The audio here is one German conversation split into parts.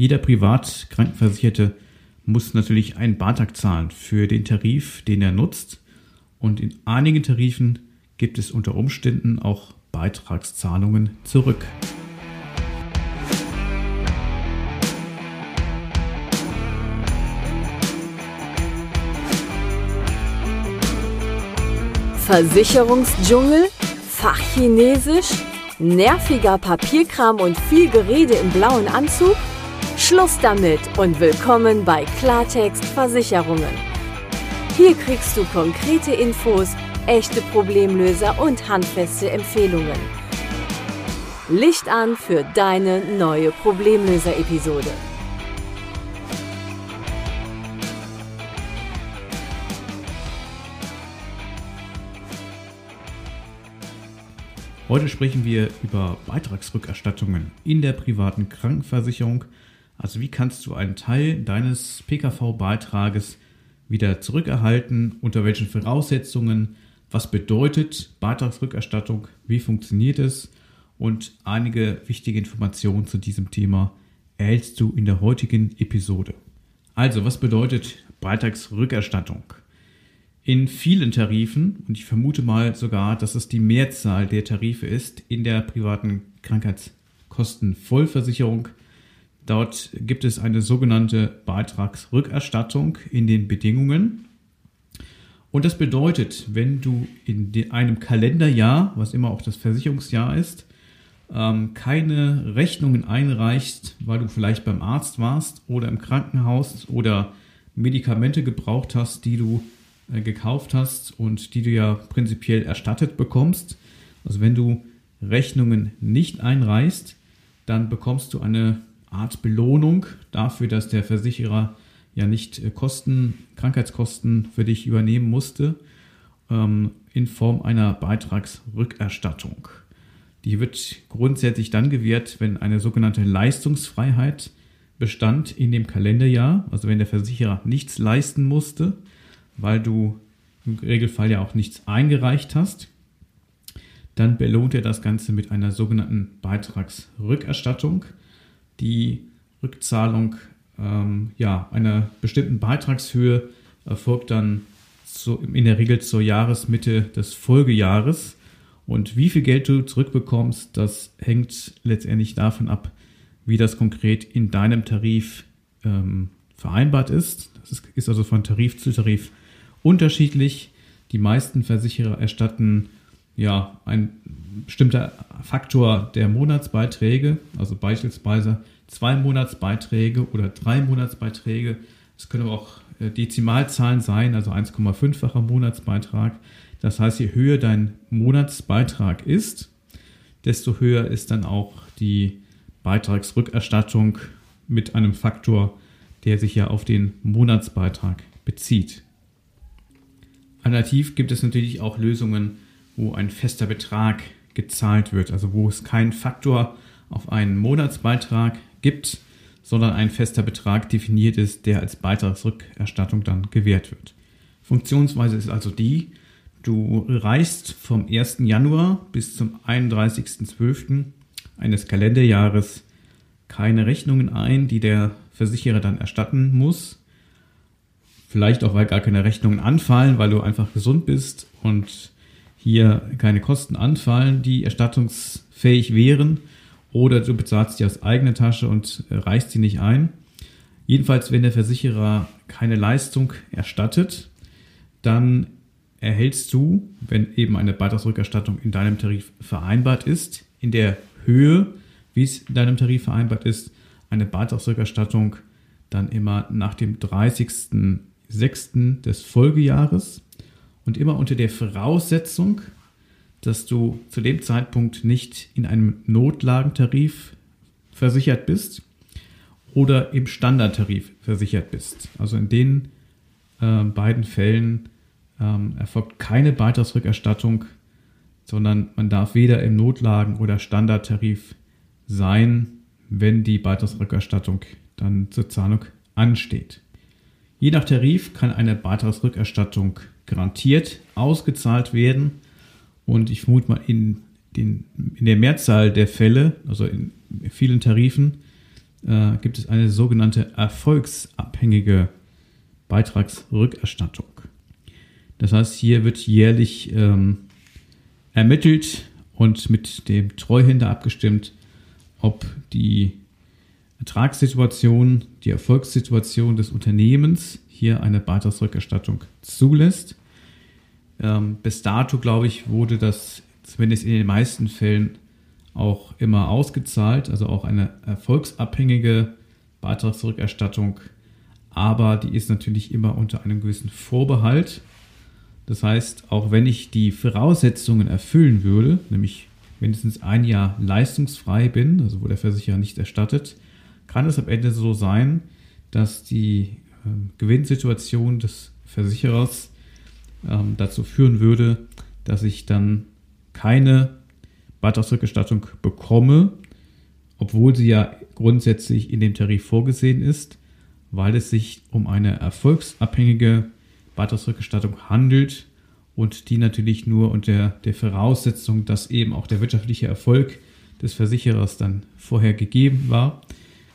Jeder Privatkrankenversicherte muss natürlich einen Beitrag zahlen für den Tarif, den er nutzt. Und in einigen Tarifen gibt es unter Umständen auch Beitragszahlungen zurück. Versicherungsdschungel, Fachchinesisch, nerviger Papierkram und viel Gerede im blauen Anzug? Schluss damit und willkommen bei Klartext Versicherungen. Hier kriegst du konkrete Infos, echte Problemlöser und handfeste Empfehlungen. Licht an für deine neue Problemlöser-Episode. Heute sprechen wir über Beitragsrückerstattungen in der privaten Krankenversicherung. Also wie kannst du einen Teil deines PKV-Beitrages wieder zurückerhalten, unter welchen Voraussetzungen, was bedeutet Beitragsrückerstattung, wie funktioniert es und einige wichtige Informationen zu diesem Thema erhältst du in der heutigen Episode. Also, was bedeutet Beitragsrückerstattung? in vielen Tarifen, und ich vermute mal sogar, dass es die Mehrzahl der Tarife ist, in der privaten Krankheitskostenvollversicherung. Dort gibt es eine sogenannte Beitragsrückerstattung in den Bedingungen. Und das bedeutet, wenn du in einem Kalenderjahr, was immer auch das Versicherungsjahr ist, ähm, keine Rechnungen einreichst, weil du vielleicht beim Arzt warst oder im Krankenhaus oder Medikamente gebraucht hast, die du äh, gekauft hast und die du ja prinzipiell erstattet bekommst. Also wenn du Rechnungen nicht einreichst, dann bekommst du eine Art Belohnung dafür, dass der Versicherer ja nicht äh, Kosten, Krankheitskosten für dich übernehmen musste, ähm, in Form einer Beitragsrückerstattung. Die wird grundsätzlich dann gewährt, wenn eine sogenannte Leistungsfreiheit bestand in dem Kalenderjahr, also wenn der Versicherer nichts leisten musste weil du im Regelfall ja auch nichts eingereicht hast, dann belohnt er das Ganze mit einer sogenannten Beitragsrückerstattung. Die Rückzahlung ähm, ja, einer bestimmten Beitragshöhe erfolgt dann so in der Regel zur Jahresmitte des Folgejahres. Und wie viel Geld du zurückbekommst, das hängt letztendlich davon ab, wie das konkret in deinem Tarif ähm, vereinbart ist. Das ist also von Tarif zu Tarif unterschiedlich. Die meisten Versicherer erstatten ja ein bestimmter Faktor der Monatsbeiträge, also beispielsweise zwei Monatsbeiträge oder drei Monatsbeiträge. Es können aber auch äh, Dezimalzahlen sein, also 1,5-facher Monatsbeitrag. Das heißt, je höher dein Monatsbeitrag ist, desto höher ist dann auch die Beitragsrückerstattung mit einem Faktor, der sich ja auf den Monatsbeitrag bezieht. Alternativ gibt es natürlich auch Lösungen, wo ein fester Betrag gezahlt wird, also wo es keinen Faktor auf einen Monatsbeitrag gibt, sondern ein fester Betrag definiert ist, der als Beitragsrückerstattung dann gewährt wird. Funktionsweise ist also die, du reichst vom 1. Januar bis zum 31.12. eines Kalenderjahres keine Rechnungen ein, die der Versicherer dann erstatten muss, Vielleicht auch, weil gar keine Rechnungen anfallen, weil du einfach gesund bist und hier keine Kosten anfallen, die erstattungsfähig wären. Oder du bezahlst die aus eigener Tasche und äh, reichst sie nicht ein. Jedenfalls, wenn der Versicherer keine Leistung erstattet, dann erhältst du, wenn eben eine Beitragsrückerstattung in deinem Tarif vereinbart ist, in der Höhe, wie es in deinem Tarif vereinbart ist, eine Beitragsrückerstattung dann immer nach dem 30. 6. des Folgejahres und immer unter der Voraussetzung, dass du zu dem Zeitpunkt nicht in einem Notlagentarif versichert bist oder im Standardtarif versichert bist. Also in den äh, beiden Fällen ähm, erfolgt keine Beitragsrückerstattung, sondern man darf weder im Notlagen- oder Standardtarif sein, wenn die Beitragsrückerstattung dann zur Zahlung ansteht. Je nach Tarif kann eine Beitragsrückerstattung garantiert ausgezahlt werden. Und ich vermute mal, in, den, in der Mehrzahl der Fälle, also in vielen Tarifen, äh, gibt es eine sogenannte erfolgsabhängige Beitragsrückerstattung. Das heißt, hier wird jährlich ähm, ermittelt und mit dem Treuhänder abgestimmt, ob die Ertragssituation, die Erfolgssituation des Unternehmens hier eine Beitragsrückerstattung zulässt. Ähm, bis dato, glaube ich, wurde das zumindest in den meisten Fällen auch immer ausgezahlt, also auch eine erfolgsabhängige Beitragsrückerstattung, aber die ist natürlich immer unter einem gewissen Vorbehalt. Das heißt, auch wenn ich die Voraussetzungen erfüllen würde, nämlich mindestens ein Jahr leistungsfrei bin, also wo der Versicherer nicht erstattet, kann es am Ende so sein, dass die äh, Gewinnsituation des Versicherers ähm, dazu führen würde, dass ich dann keine Beitragsrückerstattung bekomme, obwohl sie ja grundsätzlich in dem Tarif vorgesehen ist, weil es sich um eine erfolgsabhängige Beitragsrückerstattung handelt und die natürlich nur unter der Voraussetzung, dass eben auch der wirtschaftliche Erfolg des Versicherers dann vorher gegeben war,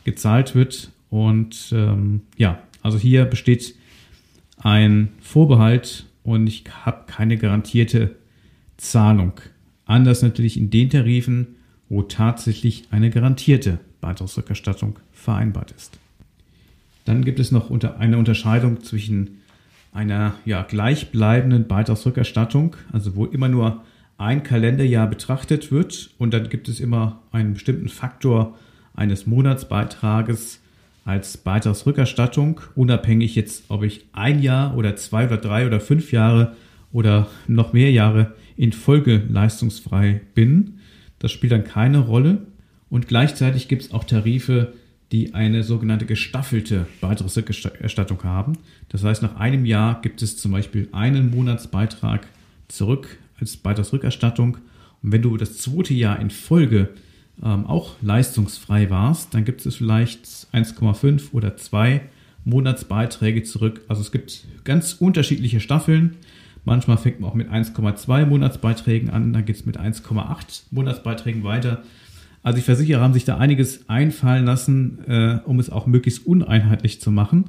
gezahlt wird. Und ähm, ja, also hier besteht ein Vorbehalt und ich habe keine garantierte Zahlung. Anders natürlich in den Tarifen, wo tatsächlich eine garantierte Beitragsrückerstattung vereinbart ist. Dann gibt es noch unter eine Unterscheidung zwischen einer ja, gleichbleibenden Beitragsrückerstattung, also wo immer nur ein Kalenderjahr betrachtet wird und dann gibt es immer einen bestimmten Faktor eines Monatsbeitrages als Beitragsrückerstattung, unabhängig jetzt, ob ich ein Jahr oder zwei oder drei oder fünf Jahre oder noch mehr Jahre in Folge leistungsfrei bin. Das spielt dann keine Rolle. Und gleichzeitig gibt es auch Tarife, die eine sogenannte gestaffelte Beitragsrückerstattung haben. Das heißt, nach einem Jahr gibt es zum Beispiel einen Monatsbeitrag zurück als Beitragsrückerstattung. Und wenn du das zweite Jahr in Folge ähm, auch leistungsfrei warst, dann gibt es vielleicht 1,5 oder 2 Monatsbeiträge zurück. Also es gibt ganz unterschiedliche Staffeln. Manchmal fängt man auch mit 1,2 Monatsbeiträgen an, dann geht es mit 1,8 Monatsbeiträgen weiter. Also die Versicherer haben sich da einiges einfallen lassen, äh, um es auch möglichst uneinheitlich zu machen.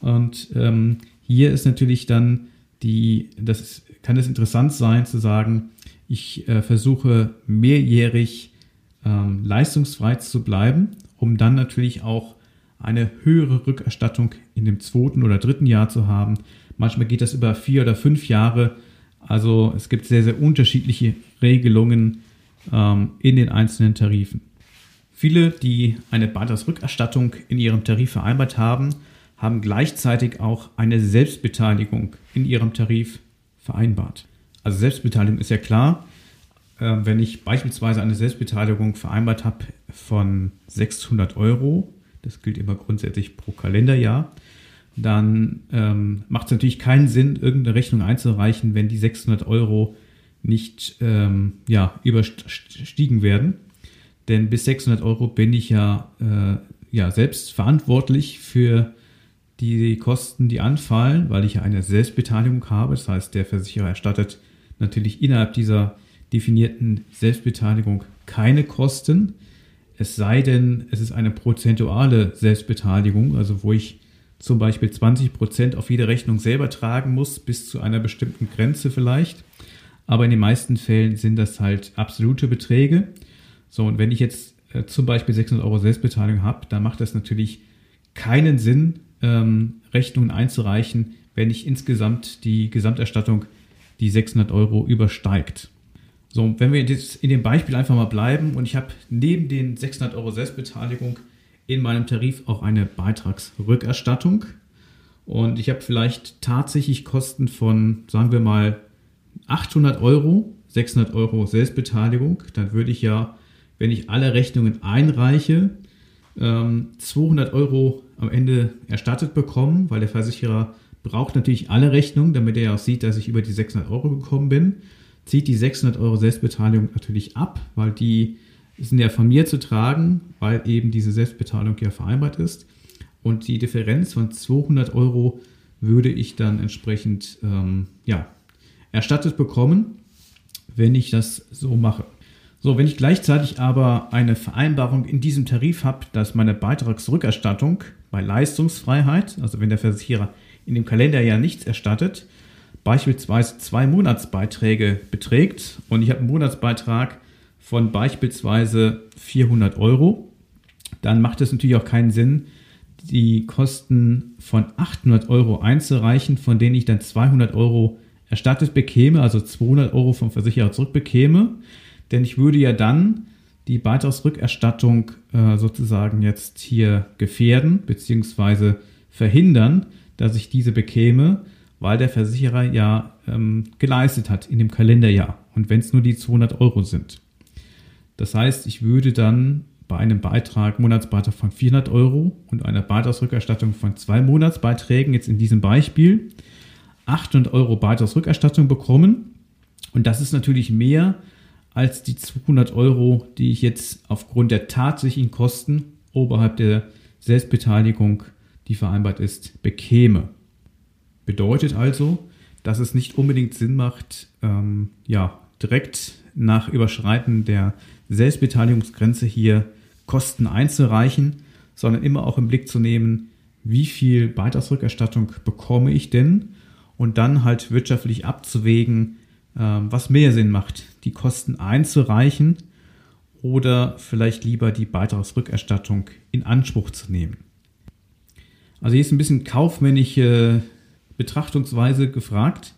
Und ähm, hier ist natürlich dann die, das kann es interessant sein zu sagen, ich äh, versuche mehrjährig ähm, leistungsfrei zu bleiben, um dann natürlich auch eine höhere Rückerstattung in dem zweiten oder dritten Jahr zu haben. Manchmal geht das über vier oder fünf Jahre. Also es gibt sehr, sehr unterschiedliche Regelungen ähm, in den einzelnen Tarifen. Viele, die eine Beitragsrückerstattung in ihrem Tarif vereinbart haben, haben gleichzeitig auch eine Selbstbeteiligung in ihrem Tarif vereinbart. Also Selbstbeteiligung ist ja klar, wenn ich beispielsweise eine Selbstbeteiligung vereinbart habe von 600 Euro, das gilt immer grundsätzlich pro Kalenderjahr, dann ähm, macht es natürlich keinen Sinn, irgendeine Rechnung einzureichen, wenn die 600 Euro nicht ähm, ja, überstiegen werden. Denn bis 600 Euro bin ich ja, äh, ja selbst verantwortlich für die Kosten, die anfallen, weil ich ja eine Selbstbeteiligung habe. Das heißt, der Versicherer erstattet natürlich innerhalb dieser definierten Selbstbeteiligung keine Kosten. Es sei denn, es ist eine prozentuale Selbstbeteiligung, also wo ich zum Beispiel 20 Prozent auf jede Rechnung selber tragen muss, bis zu einer bestimmten Grenze vielleicht. Aber in den meisten Fällen sind das halt absolute Beträge. So, und wenn ich jetzt äh, zum Beispiel 600 Euro Selbstbeteiligung habe, dann macht das natürlich keinen Sinn, ähm, Rechnungen einzureichen, wenn ich insgesamt die Gesamterstattung die 600 Euro übersteigt. So, wenn wir jetzt in dem Beispiel einfach mal bleiben und ich habe neben den 600 Euro Selbstbeteiligung in meinem Tarif auch eine Beitragsrückerstattung. Und ich habe vielleicht tatsächlich Kosten von, sagen wir mal, 800 Euro, 600 Euro Selbstbeteiligung, dann würde ich ja, wenn ich alle Rechnungen einreiche, 200 ähm, Euro am Ende erstattet bekommen, weil der Versicherer braucht natürlich alle Rechnungen, damit er auch sieht, dass ich über die 600 Euro gekommen bin zieht die 600 Euro Selbstbeteiligung natürlich ab, weil die sind ja von mir zu tragen, weil eben diese Selbstbeteiligung ja vereinbart ist. Und die Differenz von 200 Euro würde ich dann entsprechend ähm, ja, erstattet bekommen, wenn ich das so mache. So, wenn ich gleichzeitig aber eine Vereinbarung in diesem Tarif habe, dass meine Beitragsrückerstattung bei Leistungsfreiheit, also wenn der Versicherer in dem Kalenderjahr nichts erstattet, beispielsweise zwei Monatsbeiträge beträgt und ich habe einen Monatsbeitrag von beispielsweise 400 Euro, dann macht es natürlich auch keinen Sinn, die Kosten von 800 Euro einzureichen, von denen ich dann 200 Euro erstattet bekäme, also 200 Euro vom Versicherer zurückbekäme. Denn ich würde ja dann die Beitragsrückerstattung äh, sozusagen jetzt hier gefährden bzw. verhindern, dass ich diese bekäme, weil der Versicherer ja ähm, geleistet hat in dem Kalenderjahr und wenn es nur die 200 Euro sind. Das heißt, ich würde dann bei einem Beitrag, Monatsbeitrag von 400 Euro und einer Beitragsrückerstattung von zwei Monatsbeiträgen, jetzt in diesem Beispiel, 800 Euro Beitragsrückerstattung bekommen. Und das ist natürlich mehr als die 200 Euro, die ich jetzt aufgrund der tatsächlichen Kosten oberhalb der Selbstbeteiligung, die vereinbart ist, bekäme. Bedeutet also, dass es nicht unbedingt Sinn macht, ähm, ja, direkt nach Überschreiten der Selbstbeteiligungsgrenze hier Kosten einzureichen, sondern immer auch im Blick zu nehmen, wie viel Beitragsrückerstattung bekomme ich denn und dann halt wirtschaftlich abzuwägen, ähm, was mehr Sinn macht, die Kosten einzureichen oder vielleicht lieber die Beitragsrückerstattung in Anspruch zu nehmen. Also hier ist ein bisschen kaufmännische Betrachtungsweise gefragt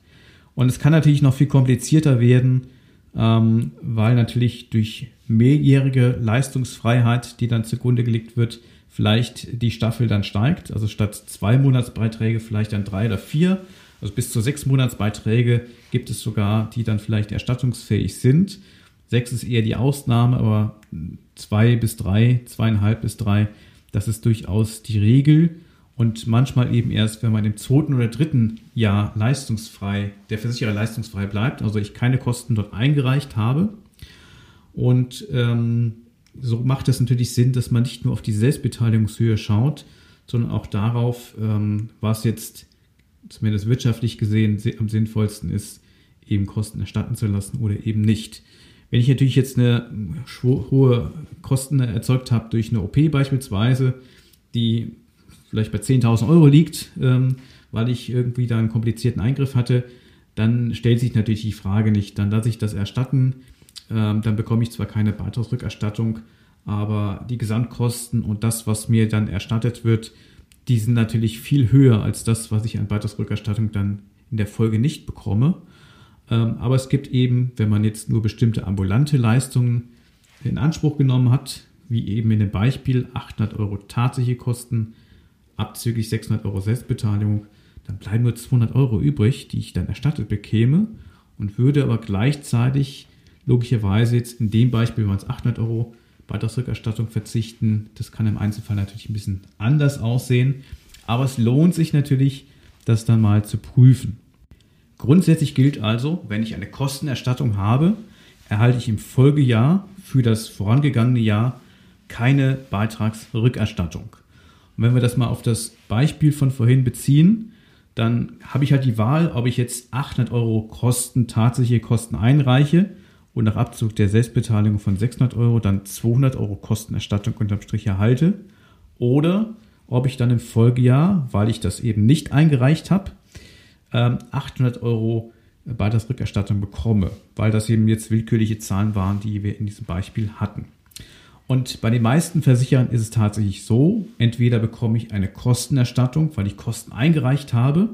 und es kann natürlich noch viel komplizierter werden, ähm, weil natürlich durch mehrjährige Leistungsfreiheit, die dann zugrunde gelegt wird, vielleicht die Staffel dann steigt. Also statt zwei Monatsbeiträge vielleicht dann drei oder vier. Also bis zu sechs Monatsbeiträge gibt es sogar, die dann vielleicht erstattungsfähig sind. Sechs ist eher die Ausnahme, aber zwei bis drei, zweieinhalb bis drei, das ist durchaus die Regel und manchmal eben erst, wenn man im zweiten oder dritten Jahr leistungsfrei, der Versicherer leistungsfrei bleibt, also ich keine Kosten dort eingereicht habe. Und ähm, so macht es natürlich Sinn, dass man nicht nur auf die Selbstbeteiligungshöhe schaut, sondern auch darauf, ähm, was jetzt zumindest wirtschaftlich gesehen am sinnvollsten ist, eben Kosten erstatten zu lassen oder eben nicht. Wenn ich natürlich jetzt eine hohe Kosten erzeugt habe durch eine OP beispielsweise, die vielleicht bei 10.000 Euro liegt, ähm, weil ich irgendwie da einen komplizierten Eingriff hatte, dann stellt sich natürlich die Frage nicht, dann lasse ich das erstatten, ähm, dann bekomme ich zwar keine Beitragsrückerstattung, aber die Gesamtkosten und das, was mir dann erstattet wird, die sind natürlich viel höher als das, was ich an Beitragsrückerstattung dann in der Folge nicht bekomme. Ähm, aber es gibt eben, wenn man jetzt nur bestimmte ambulante Leistungen in Anspruch genommen hat, wie eben in dem Beispiel 800 Euro tatsächliche Kosten, abzüglich 600 Euro Selbstbeteiligung, dann bleiben nur 200 Euro übrig, die ich dann erstattet bekäme und würde aber gleichzeitig logischerweise jetzt in dem Beispiel waren es 800 Euro Beitragsrückerstattung verzichten. Das kann im Einzelfall natürlich ein bisschen anders aussehen, aber es lohnt sich natürlich, das dann mal zu prüfen. Grundsätzlich gilt also, wenn ich eine Kostenerstattung habe, erhalte ich im Folgejahr für das vorangegangene Jahr keine Beitragsrückerstattung. Und wenn wir das mal auf das Beispiel von vorhin beziehen, dann habe ich halt die Wahl, ob ich jetzt 800 Euro Kosten, tatsächliche Kosten einreiche und nach Abzug der Selbstbeteiligung von 600 Euro dann 200 Euro Kostenerstattung unterm Strich erhalte oder ob ich dann im Folgejahr, weil ich das eben nicht eingereicht habe, 800 ähm, Euro Beitragsrückerstattung bekomme, weil das eben jetzt willkürliche Zahlen waren, die wir in diesem Beispiel hatten. Und bei den meisten Versicherern ist es tatsächlich so, entweder bekomme ich eine Kostenerstattung, weil ich Kosten eingereicht habe,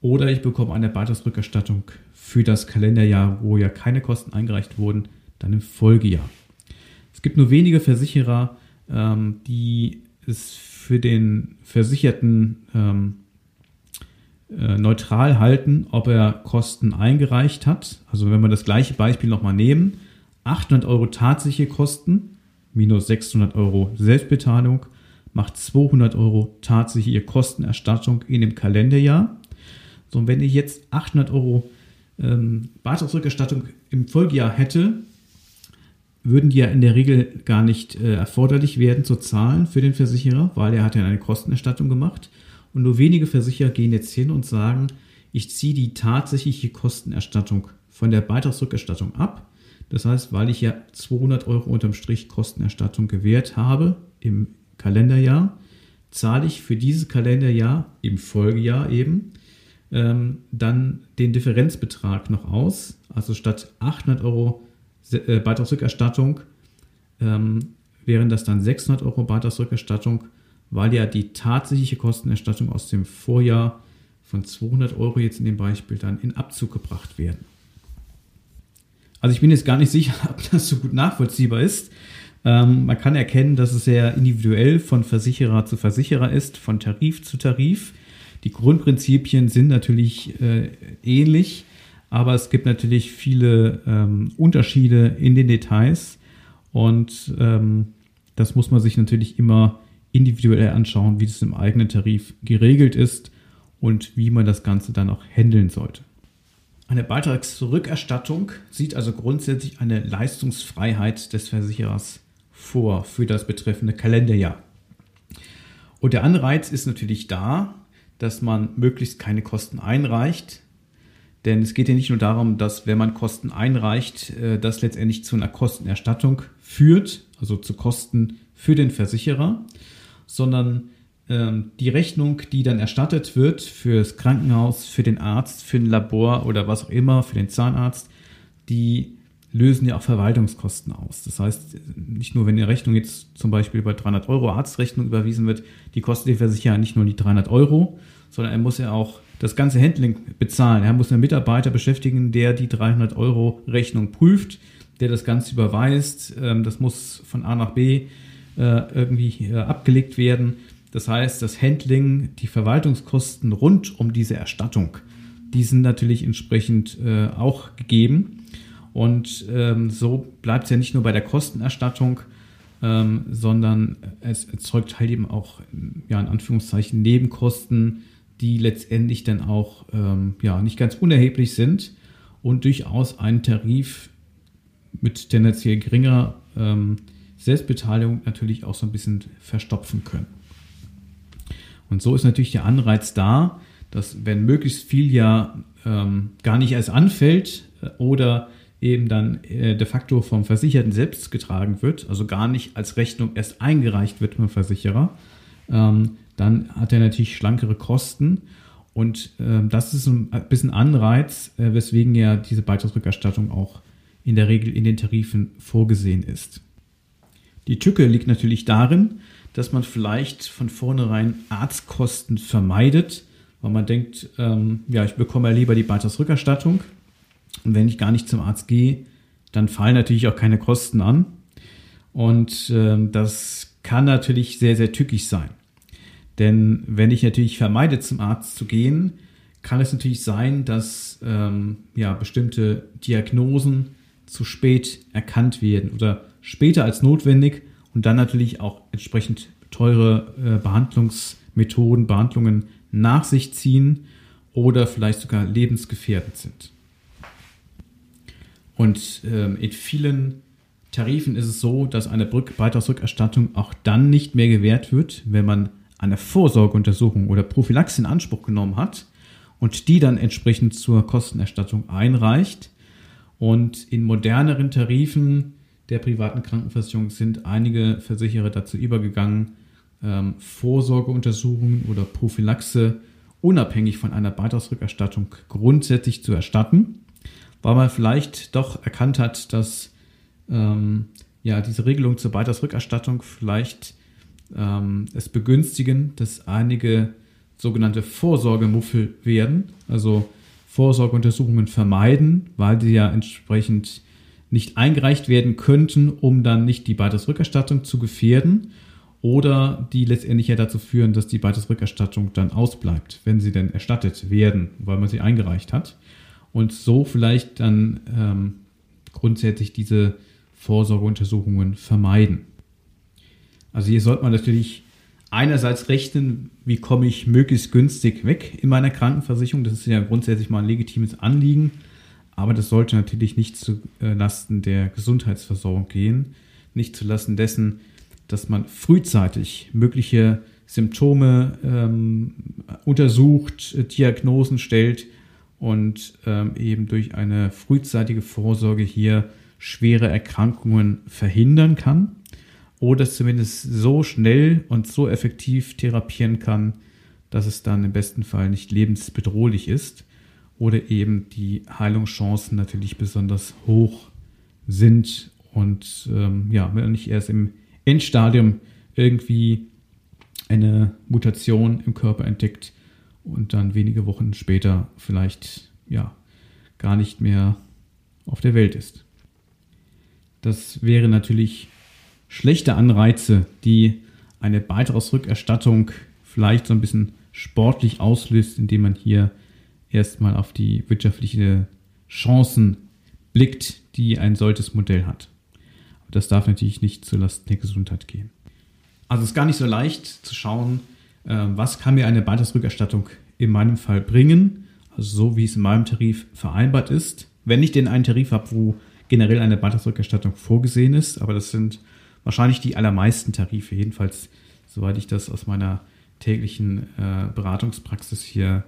oder ich bekomme eine Beitragsrückerstattung für das Kalenderjahr, wo ja keine Kosten eingereicht wurden, dann im Folgejahr. Es gibt nur wenige Versicherer, ähm, die es für den Versicherten ähm, äh, neutral halten, ob er Kosten eingereicht hat. Also wenn wir das gleiche Beispiel nochmal nehmen, 800 Euro tatsächliche Kosten, minus 600 Euro Selbstbeteiligung macht 200 Euro tatsächliche Kostenerstattung in dem Kalenderjahr. So, und wenn ich jetzt 800 Euro ähm, Beitragsrückerstattung im Folgejahr hätte, würden die ja in der Regel gar nicht äh, erforderlich werden zu zahlen für den Versicherer, weil er hat ja eine Kostenerstattung gemacht. Und nur wenige Versicherer gehen jetzt hin und sagen, ich ziehe die tatsächliche Kostenerstattung von der Beitragsrückerstattung ab Das heißt, weil ich ja 200 Euro unterm Strich Kostenerstattung gewährt habe im Kalenderjahr, zahle ich für dieses Kalenderjahr im Folgejahr eben ähm, dann den Differenzbetrag noch aus. Also statt 800 Euro äh, Beitragsrückerstattung ähm, wären das dann 600 Euro Beitragsrückerstattung, weil ja die tatsächliche Kostenerstattung aus dem Vorjahr von 200 Euro jetzt in dem Beispiel dann in Abzug gebracht werden. Also ich bin jetzt gar nicht sicher, ob das so gut nachvollziehbar ist. Ähm, man kann erkennen, dass es sehr individuell von Versicherer zu Versicherer ist, von Tarif zu Tarif. Die Grundprinzipien sind natürlich äh, ähnlich, aber es gibt natürlich viele ähm, Unterschiede in den Details und ähm, das muss man sich natürlich immer individuell anschauen, wie das im eigenen Tarif geregelt ist und wie man das Ganze dann auch handeln sollte. Eine Beitragsrückerstattung sieht also grundsätzlich eine Leistungsfreiheit des Versicherers vor für das betreffende Kalenderjahr. Und der Anreiz ist natürlich da, dass man möglichst keine Kosten einreicht. Denn es geht ja nicht nur darum, dass wenn man Kosten einreicht, äh, das letztendlich zu einer Kostenerstattung führt, also zu Kosten für den Versicherer, sondern ähm, die Rechnung, die dann erstattet wird für das Krankenhaus, für den Arzt, für ein Labor oder was auch immer, für den Zahnarzt, die lösen ja auch Verwaltungskosten aus. Das heißt, nicht nur, wenn die Rechnung jetzt zum Beispiel bei 300 Euro Arztrechnung überwiesen wird, die kostet den Versicherer nicht nur die 300 Euro, sondern er muss ja auch das ganze Handling bezahlen. Er muss einen Mitarbeiter beschäftigen, der die 300 Euro Rechnung prüft, der das Ganze überweist. Ähm, das muss von A nach B äh, irgendwie äh, abgelegt werden. Das heißt, das Handling, die Verwaltungskosten rund um diese Erstattung, die sind natürlich entsprechend äh, auch gegeben. Und ähm, so bleibt es ja nicht nur bei der Kostenerstattung, ähm, sondern es erzeugt halt eben auch, ja, in Anführungszeichen, Nebenkosten, die letztendlich dann auch ähm, ja, nicht ganz unerheblich sind und durchaus einen Tarif mit tendenziell geringer ähm, Selbstbeteiligung natürlich auch so ein bisschen verstopfen können. Und so ist natürlich der Anreiz da, dass wenn möglichst viel ja ähm, gar nicht erst anfällt äh, oder eben dann äh, de facto vom Versicherten selbst getragen wird, also gar nicht als Rechnung erst eingereicht wird beim Versicherer, ähm, dann hat er natürlich schlankere Kosten. Und äh, das ist ein bisschen Anreiz, äh, weswegen ja diese Beitragsrückerstattung auch in der Regel in den Tarifen vorgesehen ist. Die Tücke liegt natürlich darin, dass man vielleicht von vornherein Arztkosten vermeidet, weil man denkt, ähm, ja, ich bekomme ja lieber die Beitragsrückerstattung und wenn ich gar nicht zum Arzt gehe, dann fallen natürlich auch keine Kosten an. Und ähm, das kann natürlich sehr, sehr tückisch sein. Denn wenn ich natürlich vermeide, zum Arzt zu gehen, kann es natürlich sein, dass ähm, ja, bestimmte Diagnosen zu spät erkannt werden oder später als notwendig und dann natürlich auch entsprechend teure äh, Behandlungsmethoden, Behandlungen nach sich ziehen oder vielleicht sogar lebensgefährdend sind. Und ähm, in vielen Tarifen ist es so, dass eine Beitragsrückerstattung auch dann nicht mehr gewährt wird, wenn man eine Vorsorgeuntersuchung oder Prophylaxe in Anspruch genommen hat und die dann entsprechend zur Kostenerstattung einreicht. Und in moderneren Tarifen der privaten Krankenversicherung sind einige Versicherer dazu übergegangen, ähm, Vorsorgeuntersuchungen oder Prophylaxe unabhängig von einer Beitragsrückerstattung grundsätzlich zu erstatten weil man vielleicht doch erkannt hat, dass ähm, ja, diese Regelung zur Beitragsrückerstattung vielleicht ähm, es begünstigen, dass einige sogenannte Vorsorgemuffel werden, also Vorsorgeuntersuchungen vermeiden, weil die ja entsprechend nicht eingereicht werden könnten, um dann nicht die Beitragsrückerstattung zu gefährden oder die letztendlich ja dazu führen, dass die Beitragsrückerstattung dann ausbleibt, wenn sie denn erstattet werden, weil man sie eingereicht hat und so vielleicht dann ähm, grundsätzlich diese Vorsorgeuntersuchungen vermeiden. Also hier sollte man natürlich einerseits rechnen, wie komme ich möglichst günstig weg in meiner Krankenversicherung. Das ist ja grundsätzlich mal ein legitimes Anliegen, aber das sollte natürlich nicht zu äh, Lasten der Gesundheitsversorgung gehen, nicht zu Lasten dessen, dass man frühzeitig mögliche Symptome ähm, untersucht, Diagnosen stellt und ähm, eben durch eine frühzeitige Vorsorge hier schwere Erkrankungen verhindern kann oder zumindest so schnell und so effektiv therapieren kann, dass es dann im besten Fall nicht lebensbedrohlich ist oder eben die Heilungschancen natürlich besonders hoch sind und ähm, ja, wenn nicht erst im Endstadium irgendwie eine Mutation im Körper entdeckt und dann wenige Wochen später vielleicht ja gar nicht mehr auf der Welt ist. Das wäre natürlich schlechte Anreize, die eine Beitragsrückerstattung vielleicht so ein bisschen sportlich auslöst, indem man hier erstmal auf die wirtschaftlichen Chancen blickt, die ein solches Modell hat. Aber das darf natürlich nicht zulasten der Gesundheit gehen. Also es ist gar nicht so leicht zu schauen, äh, was kann mir eine Beitragsrückerstattung in meinem Fall bringen, also so wie es in meinem Tarif vereinbart ist. Wenn ich denn einen Tarif habe, wo generell eine Beitragsrückerstattung vorgesehen ist, aber das sind wahrscheinlich die allermeisten Tarife, jedenfalls soweit ich das aus meiner täglichen äh, Beratungspraxis hier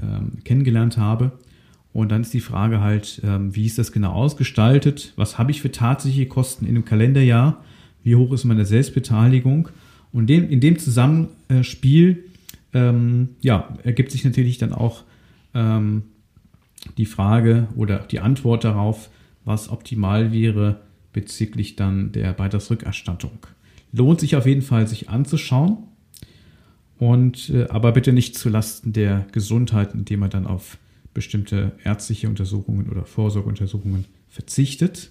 ähm, kennengelernt habe. Und dann ist die Frage halt, ähm, wie ist das genau ausgestaltet? Was habe ich für tatsächliche Kosten in einem Kalenderjahr? Wie hoch ist meine Selbstbeteiligung? Und dem, in dem Zusammenspiel ähm, ja, ergibt sich natürlich dann auch ähm, die Frage oder die Antwort darauf, was optimal wäre bezüglich dann der Beitragsrückerstattung. Lohnt sich auf jeden Fall, sich anzuschauen. Und äh, aber bitte nicht zulasten der Gesundheit, indem man dann auf bestimmte ärztliche Untersuchungen oder Vorsorgeuntersuchungen verzichtet.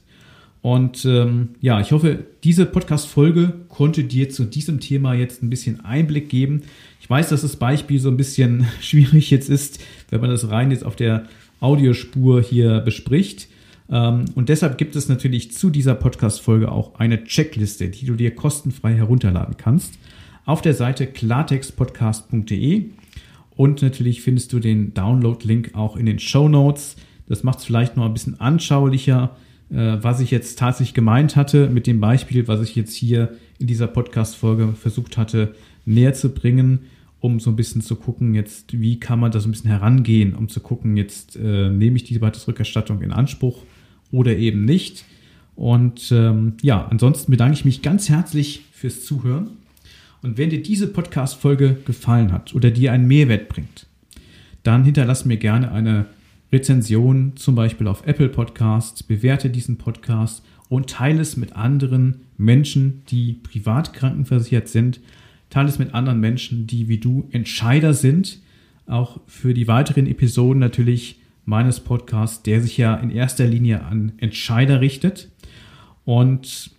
Und ähm, ja, ich hoffe, diese Podcast-Folge konnte dir zu diesem Thema jetzt ein bisschen Einblick geben. Ich weiß, dass das Beispiel so ein bisschen schwierig jetzt ist, wenn man das rein jetzt auf der Audiospur hier bespricht. Ähm, und deshalb gibt es natürlich zu dieser Podcast-Folge auch eine Checkliste, die du dir kostenfrei herunterladen kannst auf der Seite klartextpodcast.de. Und natürlich findest du den Download-Link auch in den Show Notes. Das macht es vielleicht noch ein bisschen anschaulicher, äh, was ich jetzt tatsächlich gemeint hatte mit dem Beispiel, was ich jetzt hier in dieser Podcast-Folge versucht hatte, näher zu bringen, um so ein bisschen zu gucken, jetzt, wie kann man da so ein bisschen herangehen, um zu gucken, jetzt äh, nehme ich diese Beitragsrückerstattung in Anspruch oder eben nicht. Und ähm, ja, ansonsten bedanke ich mich ganz herzlich fürs Zuhören. Und wenn dir diese Podcast-Folge gefallen hat oder dir einen Mehrwert bringt, dann hinterlass mir gerne eine Rezension, zum Beispiel auf Apple Podcasts, bewerte diesen Podcast und teile es mit anderen Menschen, die privat krankenversichert sind. Teile es mit anderen Menschen, die wie du Entscheider sind. Auch für die weiteren Episoden natürlich meines Podcasts, der sich ja in erster Linie an Entscheider richtet. Und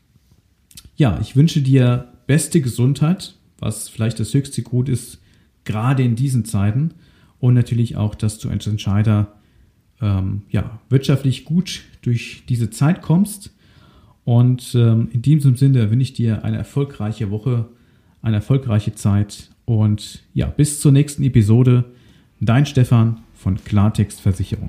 ja, ich wünsche dir beste Gesundheit, was vielleicht das höchste Gut ist, gerade in diesen Zeiten. Und natürlich auch, dass du als Entscheider ähm, ja, wirtschaftlich gut durch diese Zeit kommst. Und ähm, in diesem Sinne wünsche ich dir eine erfolgreiche Woche, eine erfolgreiche Zeit. Und ja, bis zur nächsten Episode. Dein Stefan von Klartext Versicherung.